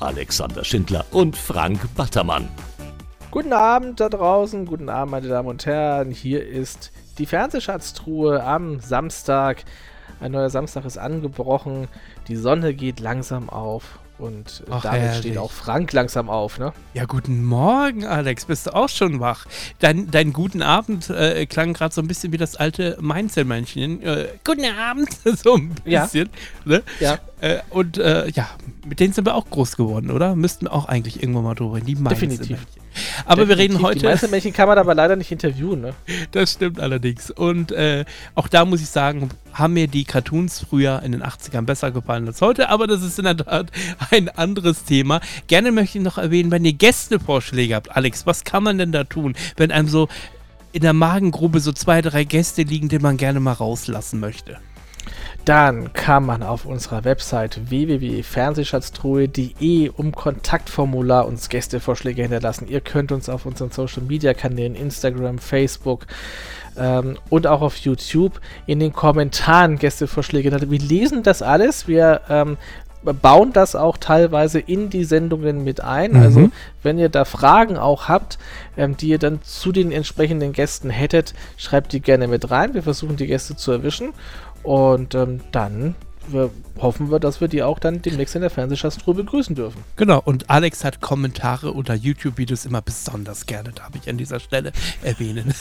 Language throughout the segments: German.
Alexander Schindler und Frank Battermann. Guten Abend da draußen, guten Abend, meine Damen und Herren. Hier ist die Fernsehschatztruhe am Samstag. Ein neuer Samstag ist angebrochen. Die Sonne geht langsam auf. Und Ach, damit herrlich. steht auch Frank langsam auf, ne? Ja, guten Morgen, Alex. Bist du auch schon wach? Dein, dein guten Abend äh, klang gerade so ein bisschen wie das alte Mainzelmännchen. Äh, guten Abend, so ein Ja. bisschen. Ne? Ja. Äh, und äh, ja, mit denen sind wir auch groß geworden, oder? Müssten wir auch eigentlich irgendwann mal drüber reden. Die Definitiv. Aber wir reden Definitiv. Die heute. meisten Männchen kann man aber leider nicht interviewen, ne? Das stimmt allerdings. Und äh, auch da muss ich sagen, haben mir die Cartoons früher in den 80ern besser gefallen als heute, aber das ist in der Tat ein anderes Thema. Gerne möchte ich noch erwähnen, wenn ihr Gästevorschläge habt, Alex, was kann man denn da tun, wenn einem so in der Magengrube so zwei, drei Gäste liegen, die man gerne mal rauslassen möchte? Dann kann man auf unserer Website www.fernsehschatztruhe.de um Kontaktformular uns Gästevorschläge hinterlassen. Ihr könnt uns auf unseren Social Media Kanälen Instagram, Facebook ähm, und auch auf YouTube in den Kommentaren Gästevorschläge. hinterlassen. Wir lesen das alles. Wir ähm, bauen das auch teilweise in die Sendungen mit ein. Mhm. Also wenn ihr da Fragen auch habt, ähm, die ihr dann zu den entsprechenden Gästen hättet, schreibt die gerne mit rein. Wir versuchen die Gäste zu erwischen und ähm, dann wir, hoffen wir, dass wir die auch dann demnächst in der Fernsehschatztruhe begrüßen dürfen. Genau, und Alex hat Kommentare unter YouTube-Videos immer besonders gerne, darf ich an dieser Stelle erwähnen.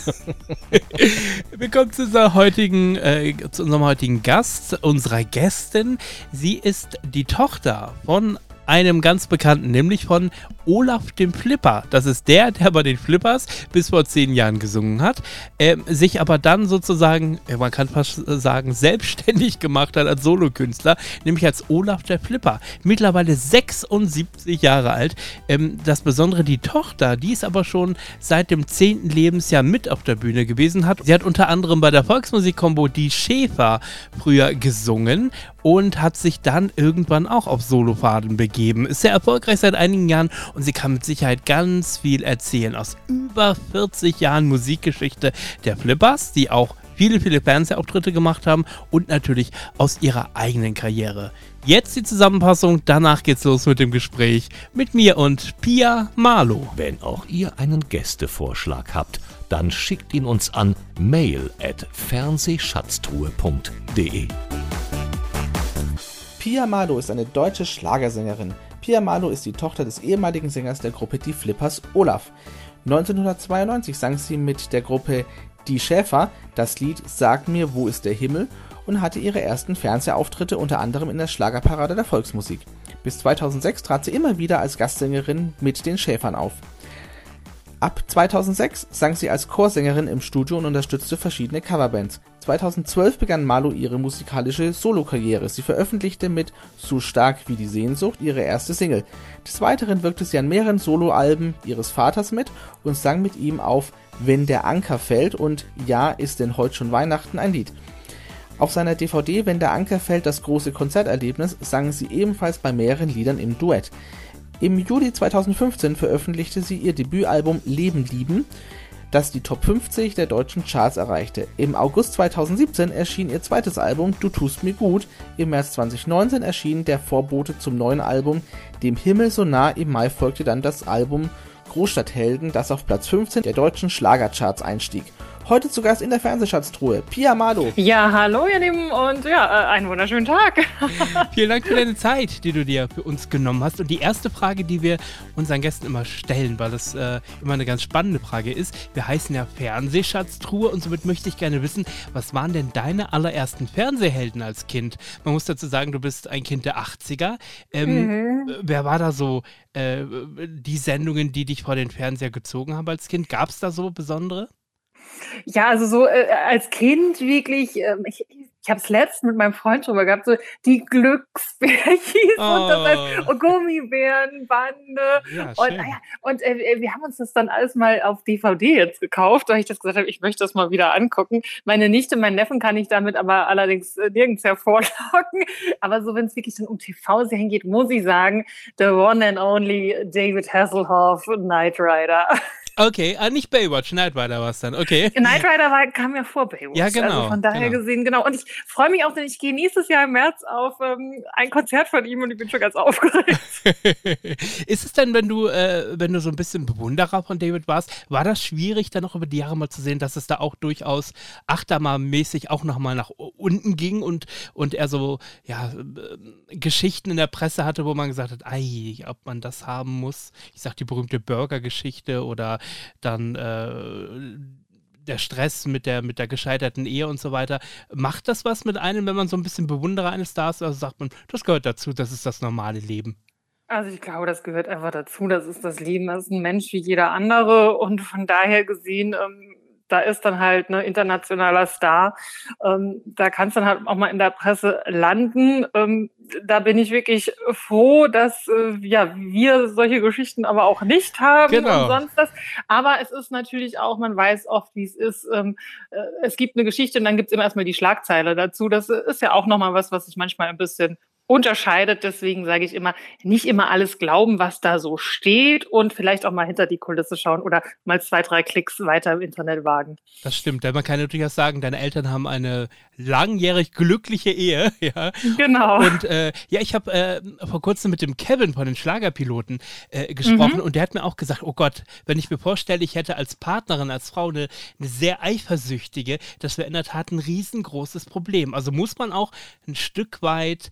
Wir kommen zu, unserer heutigen, äh, zu unserem heutigen Gast, unserer Gästin. Sie ist die Tochter von einem ganz bekannten, nämlich von Olaf dem Flipper. Das ist der, der bei den Flippers bis vor zehn Jahren gesungen hat, ähm, sich aber dann sozusagen, ja, man kann fast sagen, selbstständig gemacht hat als Solokünstler, nämlich als Olaf der Flipper. Mittlerweile 76 Jahre alt. Ähm, das Besondere, die Tochter, die ist aber schon seit dem 10. Lebensjahr mit auf der Bühne gewesen hat. Sie hat unter anderem bei der Volksmusikkombo Die Schäfer früher gesungen und hat sich dann irgendwann auch auf Solofaden begeben. Ist sehr erfolgreich seit einigen Jahren und sie kann mit Sicherheit ganz viel erzählen aus über 40 Jahren Musikgeschichte der Flippers, die auch viele, viele Fernsehauftritte gemacht haben und natürlich aus ihrer eigenen Karriere. Jetzt die Zusammenfassung, danach geht's los mit dem Gespräch mit mir und Pia Marlow. Wenn auch ihr einen Gästevorschlag habt, dann schickt ihn uns an mail at fernsehschatztruhe.de. Pia Malo ist eine deutsche Schlagersängerin. Pia Malo ist die Tochter des ehemaligen Sängers der Gruppe Die Flippers Olaf. 1992 sang sie mit der Gruppe Die Schäfer das Lied Sag mir, wo ist der Himmel und hatte ihre ersten Fernsehauftritte unter anderem in der Schlagerparade der Volksmusik. Bis 2006 trat sie immer wieder als Gastsängerin mit den Schäfern auf. Ab 2006 sang sie als Chorsängerin im Studio und unterstützte verschiedene Coverbands. 2012 begann Malu ihre musikalische Solokarriere. Sie veröffentlichte mit So stark wie die Sehnsucht ihre erste Single. Des Weiteren wirkte sie an mehreren Soloalben ihres Vaters mit und sang mit ihm auf Wenn der Anker fällt und Ja, ist denn heute schon Weihnachten ein Lied. Auf seiner DVD Wenn der Anker fällt, das große Konzerterlebnis, sang sie ebenfalls bei mehreren Liedern im Duett. Im Juli 2015 veröffentlichte sie ihr Debütalbum Leben lieben, das die Top 50 der deutschen Charts erreichte. Im August 2017 erschien ihr zweites Album Du tust mir gut. Im März 2019 erschien der Vorbote zum neuen Album Dem Himmel so nah. Im Mai folgte dann das Album Großstadthelden, das auf Platz 15 der deutschen Schlagercharts einstieg. Heute zu Gast in der Fernsehschatztruhe Pia Malo. Ja, hallo ihr Lieben und ja, äh, einen wunderschönen Tag. Vielen Dank für deine Zeit, die du dir für uns genommen hast. Und die erste Frage, die wir unseren Gästen immer stellen, weil das äh, immer eine ganz spannende Frage ist, wir heißen ja Fernsehschatztruhe und somit möchte ich gerne wissen, was waren denn deine allerersten Fernsehhelden als Kind? Man muss dazu sagen, du bist ein Kind der 80er. Ähm, äh, Wer war da so äh, die Sendungen, die dich vor den Fernseher gezogen haben als Kind? Gab es da so besondere? Ja, also so äh, als Kind wirklich, ähm, ich, ich habe es letztens mit meinem Freund drüber gehabt, so die Glücksbärchis oh. und das heißt, oh, Gummibärenbande. Ja, und naja, und äh, wir haben uns das dann alles mal auf DVD jetzt gekauft, weil ich das gesagt habe, ich möchte das mal wieder angucken. Meine Nichte, meinen Neffen kann ich damit aber allerdings äh, nirgends hervorlocken. Aber so, wenn es wirklich dann um TV-Serien geht, muss ich sagen, the one and only David Hasselhoff, Knight Rider. Okay, ah, nicht Baywatch, Knight Rider war es dann, okay. Knight Rider war, kam ja vor Baywatch. Ja, genau. Also von daher genau. gesehen, genau. Und ich freue mich auch, denn ich gehe nächstes Jahr im März auf ähm, ein Konzert von ihm und ich bin schon ganz aufgeregt. Ist es denn, wenn du, äh, wenn du so ein bisschen Bewunderer von David warst, war das schwierig, dann noch über die Jahre mal zu sehen, dass es da auch durchaus achtermanmäßig auch nochmal nach unten ging und, und er so, ja, äh, Geschichten in der Presse hatte, wo man gesagt hat, ei, ob man das haben muss. Ich sag die berühmte Burger-Geschichte oder dann äh, der Stress mit der, mit der gescheiterten Ehe und so weiter. Macht das was mit einem, wenn man so ein bisschen Bewunderer eines Stars ist? Also sagt man, das gehört dazu, das ist das normale Leben. Also ich glaube, das gehört einfach dazu. Das ist das Leben, das ist ein Mensch wie jeder andere. Und von daher gesehen, ähm, da ist dann halt ein ne, internationaler Star. Ähm, da kann es dann halt auch mal in der Presse landen. Ähm, da bin ich wirklich froh, dass äh, ja, wir solche Geschichten aber auch nicht haben genau. und sonst das. Aber es ist natürlich auch, man weiß oft, wie es ist. Ähm, äh, es gibt eine Geschichte und dann gibt es immer erstmal die Schlagzeile dazu. Das ist ja auch nochmal was, was ich manchmal ein bisschen unterscheidet. Deswegen sage ich immer, nicht immer alles glauben, was da so steht und vielleicht auch mal hinter die Kulisse schauen oder mal zwei, drei Klicks weiter im Internet wagen. Das stimmt. Denn man kann natürlich auch sagen, deine Eltern haben eine langjährig glückliche Ehe. Ja. Genau. Und äh, ja, ich habe äh, vor kurzem mit dem Kevin von den Schlagerpiloten äh, gesprochen mhm. und der hat mir auch gesagt, oh Gott, wenn ich mir vorstelle, ich hätte als Partnerin, als Frau eine, eine sehr eifersüchtige, das wäre in der Tat ein riesengroßes Problem. Also muss man auch ein Stück weit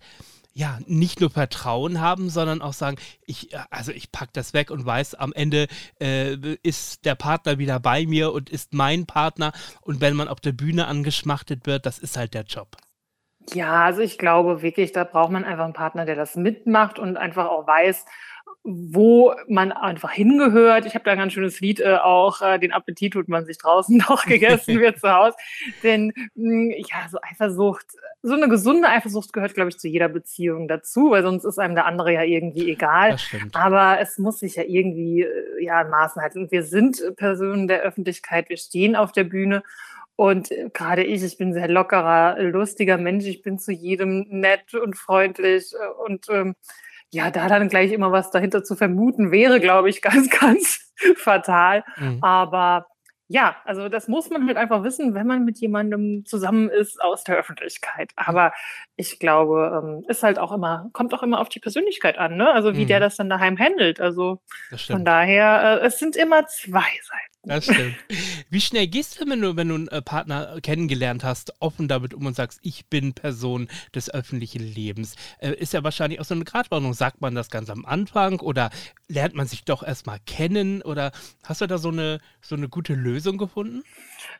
ja, nicht nur Vertrauen haben, sondern auch sagen, ich, äh, also ich pack das weg und weiß, am Ende äh, ist der Partner wieder bei mir und ist mein Partner. Und wenn man auf der Bühne angeschmachtet wird, das ist halt der Job. Ja, also ich glaube wirklich, da braucht man einfach einen Partner, der das mitmacht und einfach auch weiß, wo man einfach hingehört. Ich habe da ein ganz schönes Lied äh, auch, äh, den Appetit tut man sich draußen noch gegessen wird zu Hause. Denn mh, hm, ja, so Eifersucht, so eine gesunde Eifersucht gehört, glaube ich, zu jeder Beziehung dazu, weil sonst ist einem der andere ja irgendwie egal. Aber es muss sich ja irgendwie äh, ja in Maßen halten. Und wir sind Personen der Öffentlichkeit, wir stehen auf der Bühne. Und äh, gerade ich, ich bin sehr lockerer, lustiger Mensch. Ich bin zu jedem nett und freundlich äh, und ähm, ja, da dann gleich immer was dahinter zu vermuten wäre, glaube ich, ganz, ganz fatal. Mhm. Aber ja, also das muss man halt einfach wissen, wenn man mit jemandem zusammen ist aus der Öffentlichkeit. Aber ich glaube, ähm, ist halt auch immer, kommt auch immer auf die Persönlichkeit an, ne? Also wie mhm. der das dann daheim handelt. Also von daher, äh, es sind immer zwei Seiten. Das stimmt. Wie schnell gehst du, wenn du, wenn du einen äh, Partner kennengelernt hast, offen damit um und sagst, ich bin Person des öffentlichen Lebens? Äh, ist ja wahrscheinlich auch so eine Gratwanderung. Sagt man das ganz am Anfang oder lernt man sich doch erstmal kennen? Oder hast du da so eine, so eine gute Lösung gefunden?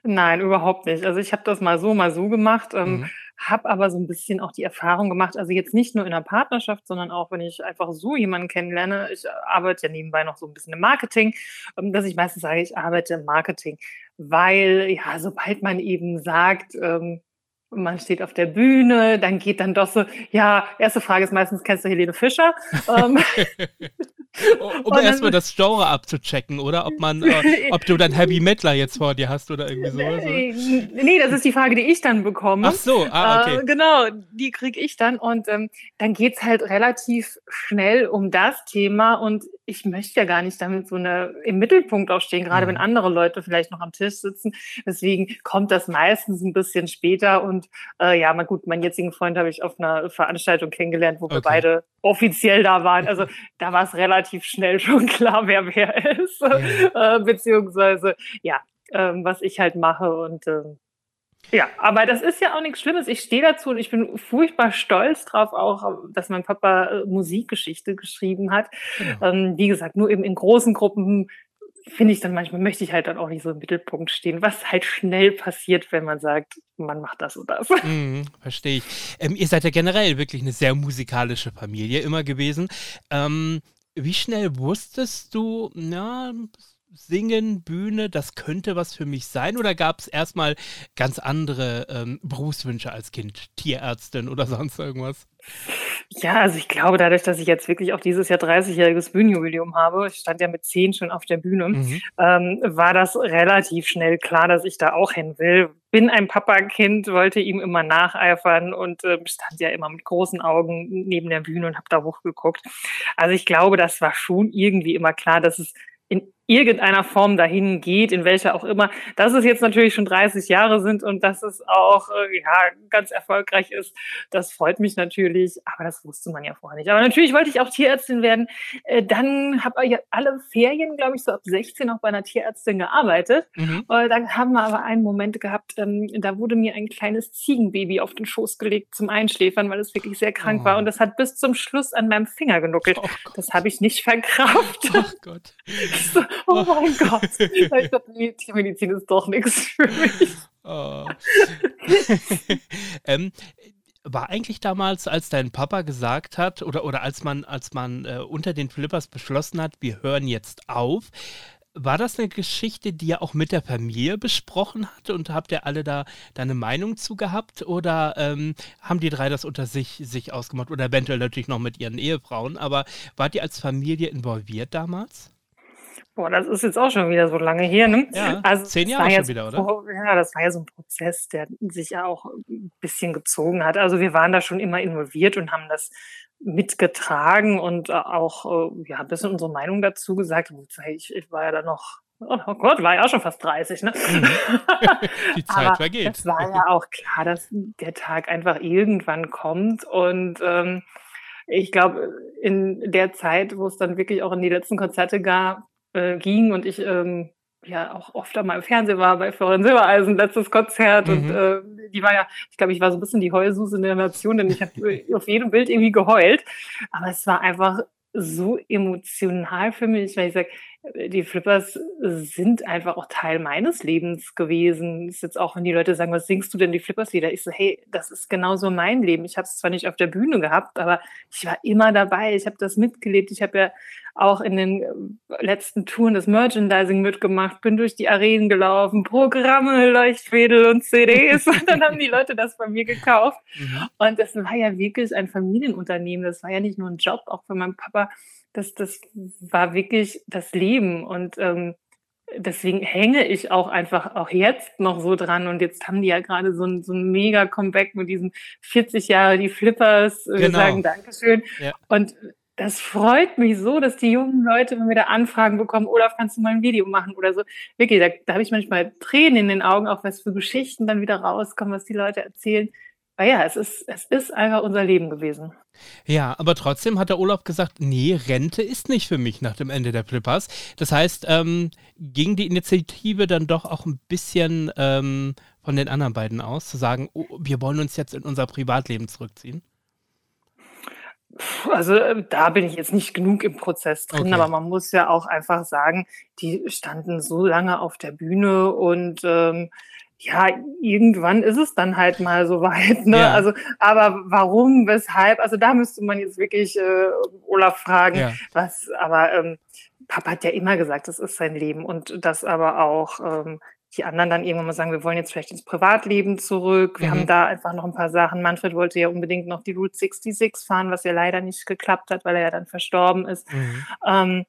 Nein, überhaupt nicht. Also ich habe das mal so, mal so gemacht. Ähm, mhm habe aber so ein bisschen auch die Erfahrung gemacht, also jetzt nicht nur in der Partnerschaft, sondern auch, wenn ich einfach so jemanden kennenlerne. Ich arbeite ja nebenbei noch so ein bisschen im Marketing, ähm, dass ich meistens sage, ich arbeite im Marketing, weil ja, sobald man eben sagt, ähm, man steht auf der Bühne, dann geht dann doch so, ja, erste Frage ist meistens, kennst du Helene Fischer? um erstmal das Genre abzuchecken, oder? Ob man, äh, ob du dann Heavy Metaler jetzt vor dir hast oder irgendwie sowas. Nee, das ist die Frage, die ich dann bekomme. Ach so, ah, okay. Äh, genau, die kriege ich dann und ähm, dann geht's halt relativ schnell um das Thema und ich möchte ja gar nicht damit so eine im Mittelpunkt auch stehen, gerade mhm. wenn andere Leute vielleicht noch am Tisch sitzen. Deswegen kommt das meistens ein bisschen später und äh, ja, mal gut, meinen jetzigen Freund habe ich auf einer Veranstaltung kennengelernt, wo okay. wir beide offiziell da waren. Also da war es relativ schnell schon klar, wer wer ist, ja. äh, beziehungsweise ja, ähm, was ich halt mache und ähm, ja, aber das ist ja auch nichts Schlimmes. Ich stehe dazu und ich bin furchtbar stolz drauf, auch, dass mein Papa äh, Musikgeschichte geschrieben hat. Genau. Ähm, wie gesagt, nur eben in großen Gruppen finde ich dann manchmal, möchte ich halt dann auch nicht so im Mittelpunkt stehen, was halt schnell passiert, wenn man sagt, man macht das und das. Mhm, verstehe ich. Ähm, ihr seid ja generell wirklich eine sehr musikalische Familie immer gewesen. Ähm, wie schnell wusstest du, na, Singen, Bühne, das könnte was für mich sein? Oder gab es erstmal ganz andere ähm, Berufswünsche als Kind? Tierärztin oder sonst irgendwas? Ja, also ich glaube, dadurch, dass ich jetzt wirklich auch dieses Jahr 30-jähriges Bühnenjubiläum habe, ich stand ja mit zehn schon auf der Bühne, mhm. ähm, war das relativ schnell klar, dass ich da auch hin will. Bin ein Papakind, wollte ihm immer nacheifern und äh, stand ja immer mit großen Augen neben der Bühne und habe da hochgeguckt. Also ich glaube, das war schon irgendwie immer klar, dass es in irgendeiner Form dahin geht, in welcher auch immer. Dass es jetzt natürlich schon 30 Jahre sind und dass es auch äh, ja, ganz erfolgreich ist, das freut mich natürlich, aber das wusste man ja vorher nicht. Aber natürlich wollte ich auch Tierärztin werden. Äh, dann habe ich alle Ferien, glaube ich, so ab 16 auch bei einer Tierärztin gearbeitet. Mhm. Äh, dann haben wir aber einen Moment gehabt, ähm, da wurde mir ein kleines Ziegenbaby auf den Schoß gelegt zum Einschläfern, weil es wirklich sehr krank oh. war und das hat bis zum Schluss an meinem Finger genuckelt. Oh das habe ich nicht verkraftet. Oh Gott. Oh mein Gott. Ich die Tiermedizin ist doch nichts für mich. Oh. ähm, war eigentlich damals, als dein Papa gesagt hat, oder, oder als man, als man äh, unter den Flippers beschlossen hat, wir hören jetzt auf, war das eine Geschichte, die er auch mit der Familie besprochen hat und habt ihr alle da deine Meinung zu gehabt oder ähm, haben die drei das unter sich, sich ausgemacht oder eventuell natürlich noch mit ihren Ehefrauen, aber wart ihr als Familie involviert damals? Boah, das ist jetzt auch schon wieder so lange her, ne? Ja, also, zehn Jahre schon wieder, oder? Ja, das war ja so ein Prozess, der sich ja auch ein bisschen gezogen hat. Also wir waren da schon immer involviert und haben das mitgetragen und auch äh, ja, ein bisschen unsere Meinung dazu gesagt. Ich, ich war ja da noch Oh Gott, war ja auch schon fast 30, ne? Mhm. Die Zeit Aber vergeht. Es war ja auch klar, dass der Tag einfach irgendwann kommt. Und ähm, ich glaube, in der Zeit, wo es dann wirklich auch in die letzten Konzerte gab, äh, ging und ich ähm, ja auch oft einmal im Fernsehen war bei Florian Silbereisen, letztes Konzert mhm. und äh, die war ja, ich glaube, ich war so ein bisschen die Heulsuse in der Nation, denn ich habe auf jedem Bild irgendwie geheult, aber es war einfach so emotional für mich, weil ich sage, die Flippers sind einfach auch Teil meines Lebens gewesen. ist jetzt auch, wenn die Leute sagen, was singst du denn die Flippers-Lieder? Ich so, hey, das ist genauso mein Leben. Ich habe es zwar nicht auf der Bühne gehabt, aber ich war immer dabei. Ich habe das mitgelebt. Ich habe ja auch in den äh, letzten Touren das Merchandising mitgemacht, bin durch die Arenen gelaufen, Programme, Leuchtfädel und CDs. und dann haben die Leute das bei mir gekauft. Mhm. Und das war ja wirklich ein Familienunternehmen. Das war ja nicht nur ein Job, auch für meinen Papa das, das war wirklich das Leben und ähm, deswegen hänge ich auch einfach auch jetzt noch so dran und jetzt haben die ja gerade so ein, so ein mega Comeback mit diesen 40 Jahre die Flippers, genau. sagen Dankeschön ja. und das freut mich so, dass die jungen Leute, wenn wir da Anfragen bekommen, Olaf, kannst du mal ein Video machen oder so. Wirklich, da, da habe ich manchmal Tränen in den Augen, auch was für Geschichten dann wieder rauskommen, was die Leute erzählen. Aber ja, es ist, es ist einfach unser Leben gewesen. Ja, aber trotzdem hat der Olaf gesagt, nee, Rente ist nicht für mich nach dem Ende der Flippers. Das heißt, ähm, ging die Initiative dann doch auch ein bisschen ähm, von den anderen beiden aus, zu sagen, oh, wir wollen uns jetzt in unser Privatleben zurückziehen? Also äh, da bin ich jetzt nicht genug im Prozess drin, okay. aber man muss ja auch einfach sagen, die standen so lange auf der Bühne und ähm, ja, irgendwann ist es dann halt mal so weit. Ne? Ja. Also, aber warum, weshalb? Also da müsste man jetzt wirklich äh, Olaf fragen. Ja. Was, aber ähm, Papa hat ja immer gesagt, das ist sein Leben und das aber auch ähm, die anderen dann irgendwann mal sagen, wir wollen jetzt vielleicht ins Privatleben zurück. Wir mhm. haben da einfach noch ein paar Sachen. Manfred wollte ja unbedingt noch die Route 66 fahren, was ja leider nicht geklappt hat, weil er ja dann verstorben ist. Mhm. Ähm,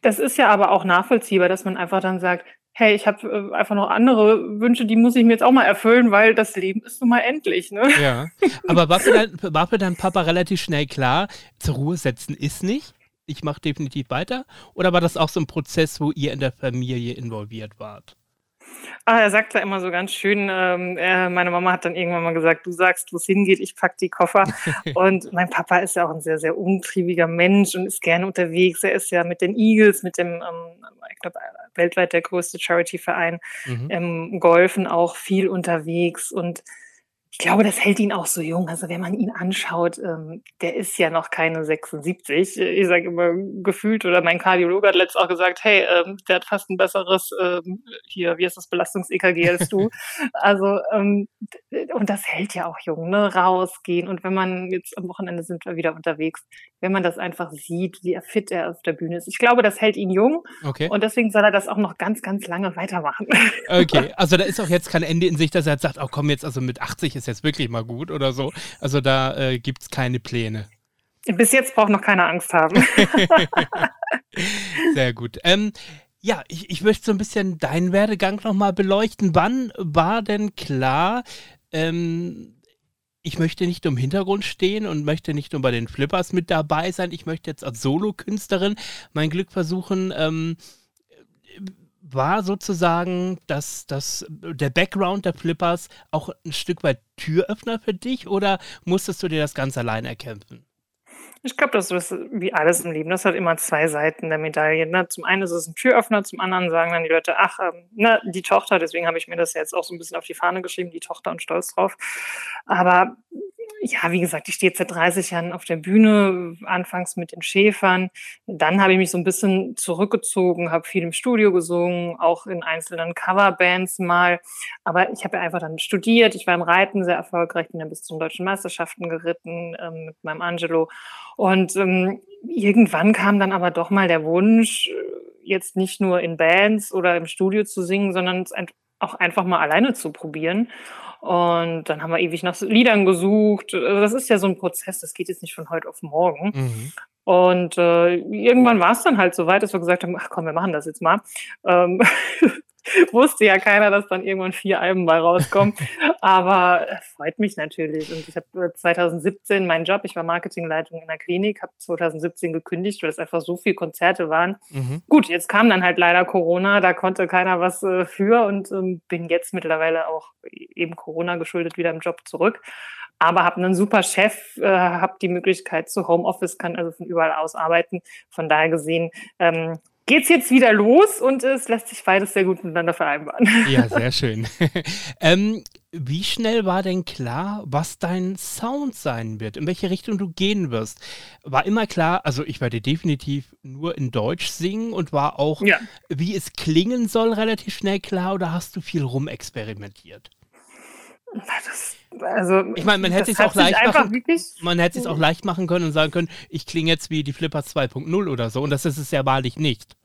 das ist ja aber auch nachvollziehbar, dass man einfach dann sagt, hey, ich habe äh, einfach noch andere Wünsche, die muss ich mir jetzt auch mal erfüllen, weil das Leben ist nun mal endlich. Ne? Ja, aber war für, dein, war für dein Papa relativ schnell klar, zur Ruhe setzen ist nicht, ich mache definitiv weiter? Oder war das auch so ein Prozess, wo ihr in der Familie involviert wart? Ah, er sagt da immer so ganz schön, ähm, er, meine Mama hat dann irgendwann mal gesagt, du sagst, wo es hingeht, ich pack die Koffer. und mein Papa ist ja auch ein sehr, sehr umtriebiger Mensch und ist gerne unterwegs. Er ist ja mit den Eagles, mit dem, ähm, ich glaube, weltweit der größte Charity-Verein, mhm. im Golfen auch viel unterwegs und ich glaube, das hält ihn auch so jung. Also wenn man ihn anschaut, ähm, der ist ja noch keine 76. Ich sage immer gefühlt, oder mein Kardiologe hat letztens auch gesagt, hey, ähm, der hat fast ein besseres, ähm, hier, wie ist das, Belastungs-EKG als du. also, ähm, und das hält ja auch jung, ne? Rausgehen. Und wenn man jetzt am Wochenende sind wir wieder unterwegs, wenn man das einfach sieht, wie fit er auf der Bühne ist. Ich glaube, das hält ihn jung. Okay. Und deswegen soll er das auch noch ganz, ganz lange weitermachen. Okay, also da ist auch jetzt kein Ende in sich, dass er sagt, oh komm, jetzt also mit 80 ist ist jetzt wirklich mal gut oder so. Also da äh, gibt es keine Pläne. Bis jetzt braucht noch keine Angst haben. Sehr gut. Ähm, ja, ich, ich möchte so ein bisschen deinen Werdegang nochmal beleuchten. Wann war denn klar, ähm, ich möchte nicht im Hintergrund stehen und möchte nicht nur bei den Flippers mit dabei sein. Ich möchte jetzt als Solokünstlerin mein Glück versuchen. Ähm, war sozusagen das, das, der Background der Flippers auch ein Stück weit Türöffner für dich oder musstest du dir das ganz allein erkämpfen? Ich glaube, das ist wie alles im Leben. Das hat immer zwei Seiten der Medaille. Ne? Zum einen ist es ein Türöffner, zum anderen sagen dann die Leute, ach, ähm, ne, die Tochter, deswegen habe ich mir das jetzt auch so ein bisschen auf die Fahne geschrieben, die Tochter und stolz drauf. Aber ja, wie gesagt, ich stehe jetzt seit 30 Jahren auf der Bühne, anfangs mit den Schäfern. Dann habe ich mich so ein bisschen zurückgezogen, habe viel im Studio gesungen, auch in einzelnen Coverbands mal. Aber ich habe einfach dann studiert. Ich war im Reiten sehr erfolgreich, bin dann bis zu den deutschen Meisterschaften geritten ähm, mit meinem Angelo. Und ähm, irgendwann kam dann aber doch mal der Wunsch, jetzt nicht nur in Bands oder im Studio zu singen, sondern auch einfach mal alleine zu probieren. Und dann haben wir ewig nach Liedern gesucht. Also das ist ja so ein Prozess, das geht jetzt nicht von heute auf morgen. Mhm. Und äh, irgendwann war es dann halt so weit, dass wir gesagt haben, ach komm, wir machen das jetzt mal. Ähm, wusste ja keiner, dass dann irgendwann vier Alben bei rauskommen. Aber es freut mich natürlich. Und ich habe 2017 meinen Job, ich war Marketingleitung in der Klinik, habe 2017 gekündigt, weil es einfach so viele Konzerte waren. Mhm. Gut, jetzt kam dann halt leider Corona, da konnte keiner was äh, für und ähm, bin jetzt mittlerweile auch eben Corona geschuldet wieder im Job zurück aber habe einen super Chef, äh, habe die Möglichkeit zu Homeoffice, kann also von überall aus arbeiten. Von daher gesehen ähm, geht's jetzt wieder los und es lässt sich beides sehr gut miteinander vereinbaren. Ja, sehr schön. ähm, wie schnell war denn klar, was dein Sound sein wird, in welche Richtung du gehen wirst? War immer klar, also ich werde definitiv nur in Deutsch singen und war auch, ja. wie es klingen soll, relativ schnell klar oder hast du viel rumexperimentiert? Das, also, ich meine, man hätte es auch leicht machen, man hätte es auch leicht machen können und sagen können, ich klinge jetzt wie die Flippers 2.0 oder so und das ist es ja wahrlich nicht.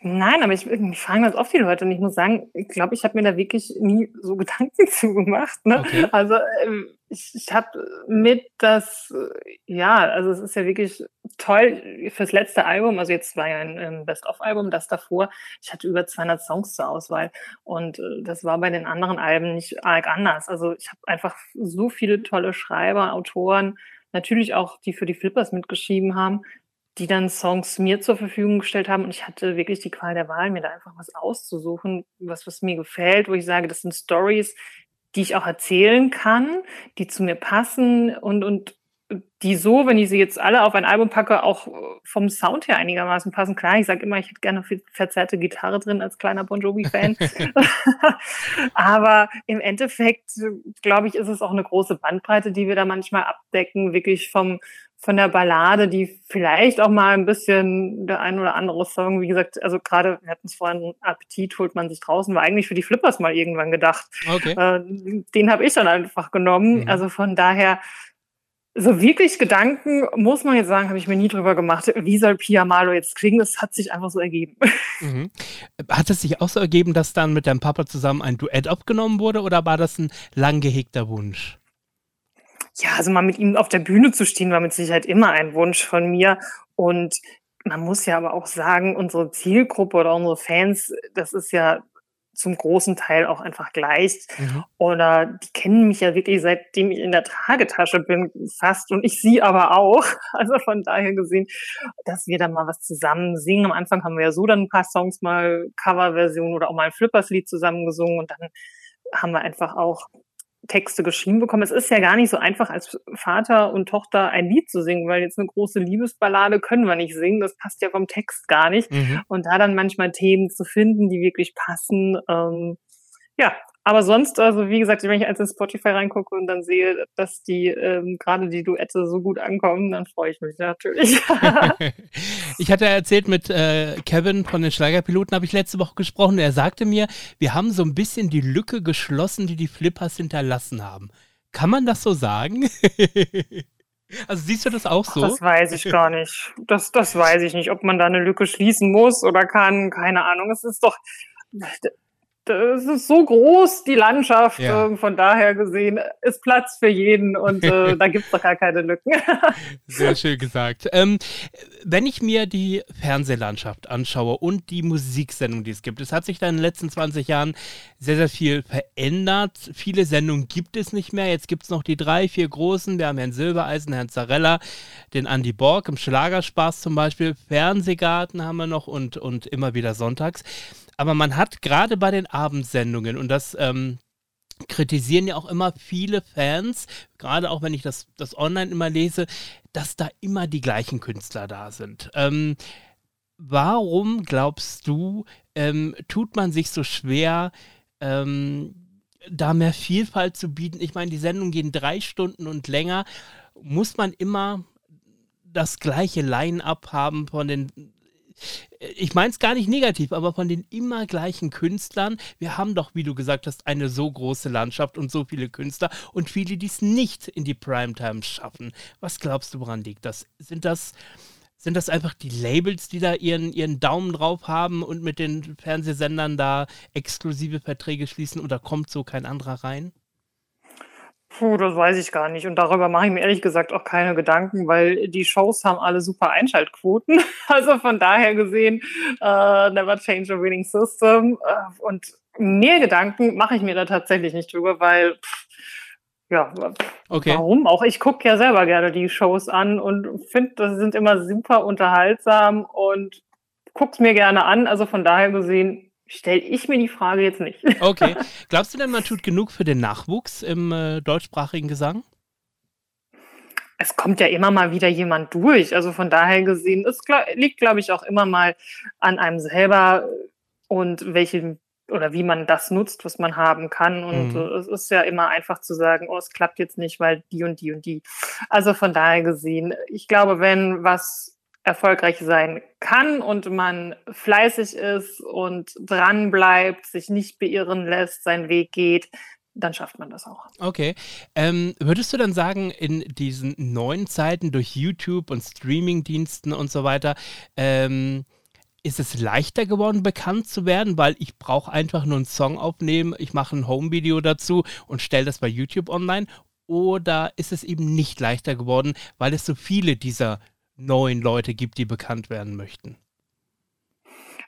Nein, aber ich, mich fragen das oft die Leute und ich muss sagen, ich glaube, ich habe mir da wirklich nie so Gedanken zu gemacht. Ne? Okay. Also ähm, ich, ich habe mit das, ja, also es ist ja wirklich toll fürs letzte Album, also jetzt war ja ein, ein Best-of-Album, das davor, ich hatte über 200 Songs zur Auswahl und äh, das war bei den anderen Alben nicht arg anders. Also ich habe einfach so viele tolle Schreiber, Autoren, natürlich auch die für die Flippers mitgeschrieben haben, die dann Songs mir zur Verfügung gestellt haben und ich hatte wirklich die Qual der Wahl, mir da einfach was auszusuchen, was, was mir gefällt, wo ich sage, das sind Stories, die ich auch erzählen kann, die zu mir passen und, und die so, wenn ich sie jetzt alle auf ein Album packe, auch vom Sound her einigermaßen passen. Klar, ich sage immer, ich hätte gerne viel verzerrte Gitarre drin als kleiner Bon Jovi-Fan. Aber im Endeffekt, glaube ich, ist es auch eine große Bandbreite, die wir da manchmal abdecken, wirklich vom von der Ballade, die vielleicht auch mal ein bisschen der ein oder andere Song, wie gesagt, also gerade, wir hatten es vorhin, Appetit holt man sich draußen, war eigentlich für die Flippers mal irgendwann gedacht. Okay. Äh, den habe ich dann einfach genommen. Mhm. Also von daher, so wirklich Gedanken, muss man jetzt sagen, habe ich mir nie drüber gemacht. Wie soll Pia Malo jetzt klingen? Das hat sich einfach so ergeben. Mhm. Hat es sich auch so ergeben, dass dann mit deinem Papa zusammen ein Duett abgenommen wurde oder war das ein lang gehegter Wunsch? Ja, also mal mit ihm auf der Bühne zu stehen, war mit Sicherheit immer ein Wunsch von mir. Und man muss ja aber auch sagen, unsere Zielgruppe oder unsere Fans, das ist ja zum großen Teil auch einfach gleich. Mhm. Oder die kennen mich ja wirklich seitdem ich in der Tragetasche bin, fast. Und ich sie aber auch. Also von daher gesehen, dass wir da mal was zusammen singen. Am Anfang haben wir ja so dann ein paar Songs mal Coverversion oder auch mal ein Flippers-Lied zusammen gesungen. Und dann haben wir einfach auch Texte geschrieben bekommen. Es ist ja gar nicht so einfach, als Vater und Tochter ein Lied zu singen, weil jetzt eine große Liebesballade können wir nicht singen. Das passt ja vom Text gar nicht. Mhm. Und da dann manchmal Themen zu finden, die wirklich passen, ähm, ja, Aber sonst, also wie gesagt, wenn ich als in Spotify reingucke und dann sehe, dass die ähm, gerade die Duette so gut ankommen, dann freue ich mich natürlich. ich hatte erzählt mit äh, Kevin von den Schlagerpiloten, habe ich letzte Woche gesprochen. Er sagte mir, wir haben so ein bisschen die Lücke geschlossen, die die Flippers hinterlassen haben. Kann man das so sagen? Also siehst du das auch so? Das weiß ich gar nicht. Das, das weiß ich nicht, ob man da eine Lücke schließen muss oder kann. Keine Ahnung. Es ist doch, es ist so groß, die Landschaft. Ja. Äh, von daher gesehen ist Platz für jeden und äh, da gibt es doch gar keine Lücken. sehr schön gesagt. Ähm, wenn ich mir die Fernsehlandschaft anschaue und die Musiksendung, die es gibt, es hat sich da in den letzten 20 Jahren sehr, sehr viel verändert. Viele Sendungen gibt es nicht mehr. Jetzt gibt es noch die drei, vier großen. Wir haben Herrn Silbereisen, Herrn Zarella, den Andy Borg im Schlagerspaß zum Beispiel. Fernsehgarten haben wir noch und, und immer wieder sonntags. Aber man hat gerade bei den Abendsendungen, und das ähm, kritisieren ja auch immer viele Fans, gerade auch wenn ich das, das online immer lese, dass da immer die gleichen Künstler da sind. Ähm, warum glaubst du, ähm, tut man sich so schwer, ähm, da mehr Vielfalt zu bieten? Ich meine, die Sendungen gehen drei Stunden und länger. Muss man immer das gleiche Line-up haben von den ich meine es gar nicht negativ, aber von den immer gleichen Künstlern. Wir haben doch, wie du gesagt hast, eine so große Landschaft und so viele Künstler und viele, die es nicht in die Primetime schaffen. Was glaubst du, woran liegt das? Sind das sind das einfach die Labels, die da ihren, ihren Daumen drauf haben und mit den Fernsehsendern da exklusive Verträge schließen oder kommt so kein anderer rein? Puh, das weiß ich gar nicht. Und darüber mache ich mir ehrlich gesagt auch keine Gedanken, weil die Shows haben alle super Einschaltquoten. Also von daher gesehen, uh, never change a winning system. Uh, und mehr Gedanken mache ich mir da tatsächlich nicht drüber, weil pff, ja, okay. warum auch? Ich gucke ja selber gerne die Shows an und finde, das sind immer super unterhaltsam und gucke es mir gerne an. Also von daher gesehen, stelle ich mir die Frage jetzt nicht. Okay. Glaubst du denn, man tut genug für den Nachwuchs im äh, deutschsprachigen Gesang? Es kommt ja immer mal wieder jemand durch. Also von daher gesehen, es liegt, glaube ich, auch immer mal an einem selber und welchen oder wie man das nutzt, was man haben kann. Und mhm. es ist ja immer einfach zu sagen, oh, es klappt jetzt nicht, weil die und die und die. Also von daher gesehen, ich glaube, wenn was erfolgreich sein kann und man fleißig ist und dran bleibt, sich nicht beirren lässt, seinen Weg geht, dann schafft man das auch. Okay. Ähm, würdest du dann sagen, in diesen neuen Zeiten durch YouTube und Streamingdiensten und so weiter, ähm, ist es leichter geworden, bekannt zu werden, weil ich brauche einfach nur einen Song aufnehmen, ich mache ein Home-Video dazu und stelle das bei YouTube online? Oder ist es eben nicht leichter geworden, weil es so viele dieser neuen Leute gibt, die bekannt werden möchten?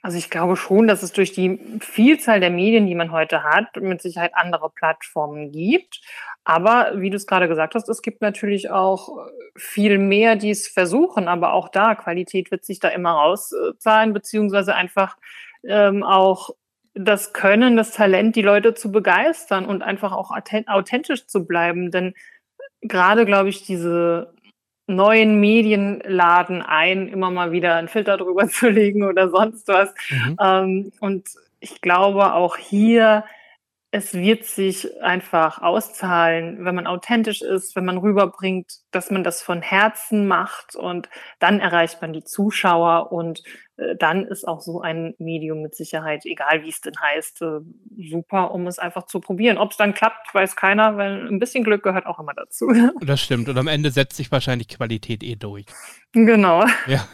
Also ich glaube schon, dass es durch die Vielzahl der Medien, die man heute hat, mit Sicherheit andere Plattformen gibt. Aber wie du es gerade gesagt hast, es gibt natürlich auch viel mehr, die es versuchen. Aber auch da, Qualität wird sich da immer rauszahlen, beziehungsweise einfach ähm, auch das Können, das Talent, die Leute zu begeistern und einfach auch authentisch zu bleiben. Denn gerade, glaube ich, diese neuen Medien laden ein, immer mal wieder einen Filter drüber zu legen oder sonst was. Mhm. Ähm, und ich glaube auch hier, es wird sich einfach auszahlen, wenn man authentisch ist, wenn man rüberbringt, dass man das von Herzen macht und dann erreicht man die Zuschauer und dann ist auch so ein Medium mit Sicherheit, egal wie es denn heißt, äh, super, um es einfach zu probieren. Ob es dann klappt, weiß keiner, weil ein bisschen Glück gehört auch immer dazu. Das stimmt. Und am Ende setzt sich wahrscheinlich Qualität eh durch. Genau. Ja.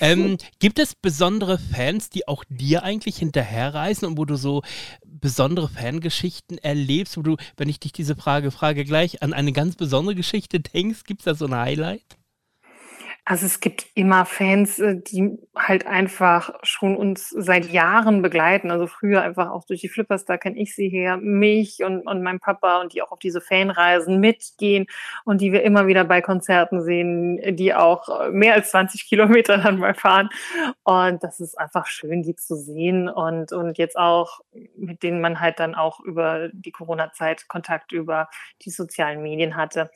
Ähm, gibt es besondere Fans, die auch dir eigentlich hinterherreisen und wo du so besondere Fangeschichten erlebst, wo du, wenn ich dich diese Frage frage, gleich an eine ganz besondere Geschichte denkst? Gibt es da so ein Highlight? Also es gibt immer Fans, äh, die halt einfach schon uns seit Jahren begleiten. Also früher einfach auch durch die Flippers, da kenne ich sie her, mich und, und mein Papa und die auch auf diese Fanreisen mitgehen und die wir immer wieder bei Konzerten sehen, die auch mehr als 20 Kilometer dann mal fahren. Und das ist einfach schön, die zu sehen und, und jetzt auch, mit denen man halt dann auch über die Corona-Zeit Kontakt über die sozialen Medien hatte.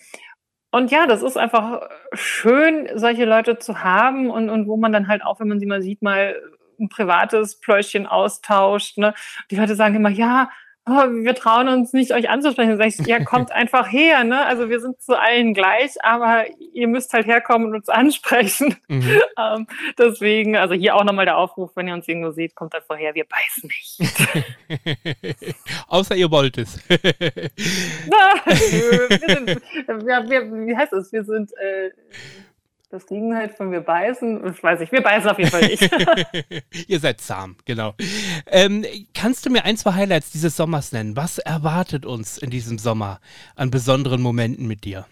Und ja, das ist einfach schön, solche Leute zu haben und, und wo man dann halt auch, wenn man sie mal sieht, mal ein privates Pläuschen austauscht. Ne? Die Leute sagen immer, ja, oh, wir trauen uns nicht, euch anzusprechen. Dann sag ich, ja, kommt einfach her, ne? Also wir sind zu allen gleich, aber ihr müsst halt herkommen und uns ansprechen. Mhm. ähm, deswegen, also hier auch nochmal der Aufruf, wenn ihr uns irgendwo seht, kommt einfach her, wir beißen nicht. Außer ihr wollt es. wir sind, wir, wir, wie heißt es? Wir sind äh, das Gegenteil von wir beißen, das weiß ich, wir beißen auf jeden Fall nicht. Ihr seid zahm, genau. Ähm, kannst du mir ein, zwei Highlights dieses Sommers nennen? Was erwartet uns in diesem Sommer an besonderen Momenten mit dir?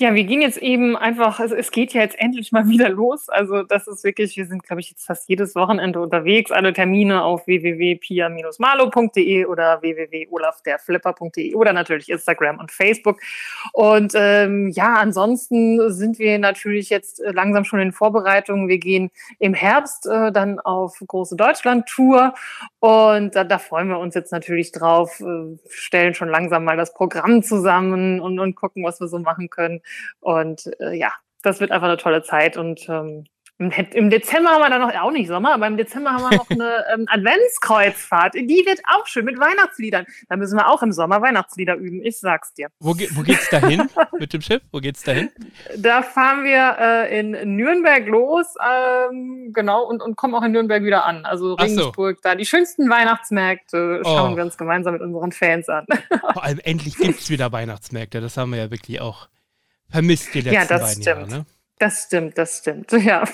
Ja, wir gehen jetzt eben einfach, also es geht ja jetzt endlich mal wieder los. Also das ist wirklich, wir sind, glaube ich, jetzt fast jedes Wochenende unterwegs. Alle Termine auf www.pia-malo.de oder www.olafderflipper.de oder natürlich Instagram und Facebook. Und ähm, ja, ansonsten sind wir natürlich jetzt äh, langsam schon in Vorbereitung. Wir gehen im Herbst äh, dann auf große Deutschland-Tour und da, da freuen wir uns jetzt natürlich drauf, äh, stellen schon langsam mal das Programm zusammen und, und gucken, was wir so machen können. Und äh, ja, das wird einfach eine tolle Zeit und ähm, im Dezember haben wir dann noch, auch nicht Sommer, aber im Dezember haben wir noch eine ähm, Adventskreuzfahrt. Die wird auch schön mit Weihnachtsliedern. Da müssen wir auch im Sommer Weihnachtslieder üben, ich sag's dir. Wo, ge wo geht's dahin mit dem Schiff? Wo geht's dahin? Da fahren wir äh, in Nürnberg los, ähm, genau, und, und kommen auch in Nürnberg wieder an. Also Regensburg, so. da die schönsten Weihnachtsmärkte schauen oh. wir uns gemeinsam mit unseren Fans an. Vor allem endlich gibt's wieder Weihnachtsmärkte. Das haben wir ja wirklich auch vermisst die letzten ja, das beiden stimmt. Jahre. Ne? Das stimmt, das stimmt, ja.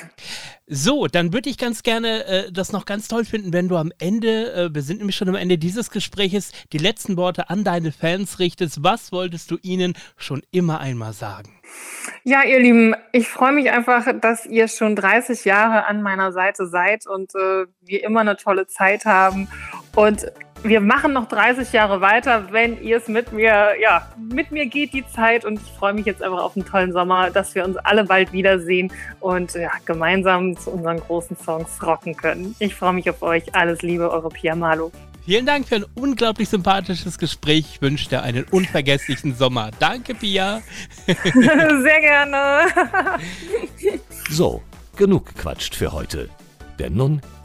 So, dann würde ich ganz gerne äh, das noch ganz toll finden, wenn du am Ende, äh, wir sind nämlich schon am Ende dieses Gespräches, die letzten Worte an deine Fans richtest. Was wolltest du ihnen schon immer einmal sagen? Ja, ihr Lieben, ich freue mich einfach, dass ihr schon 30 Jahre an meiner Seite seid und äh, wir immer eine tolle Zeit haben. Und wir machen noch 30 Jahre weiter, wenn ihr es mit mir, ja, mit mir geht die Zeit und ich freue mich jetzt einfach auf einen tollen Sommer, dass wir uns alle bald wiedersehen und ja, gemeinsam zu unseren großen Songs rocken können. Ich freue mich auf euch. Alles Liebe, eure Pia Malo. Vielen Dank für ein unglaublich sympathisches Gespräch. Ich wünsche dir einen unvergesslichen Sommer. Danke, Pia. Sehr gerne. so, genug gequatscht für heute. Denn nun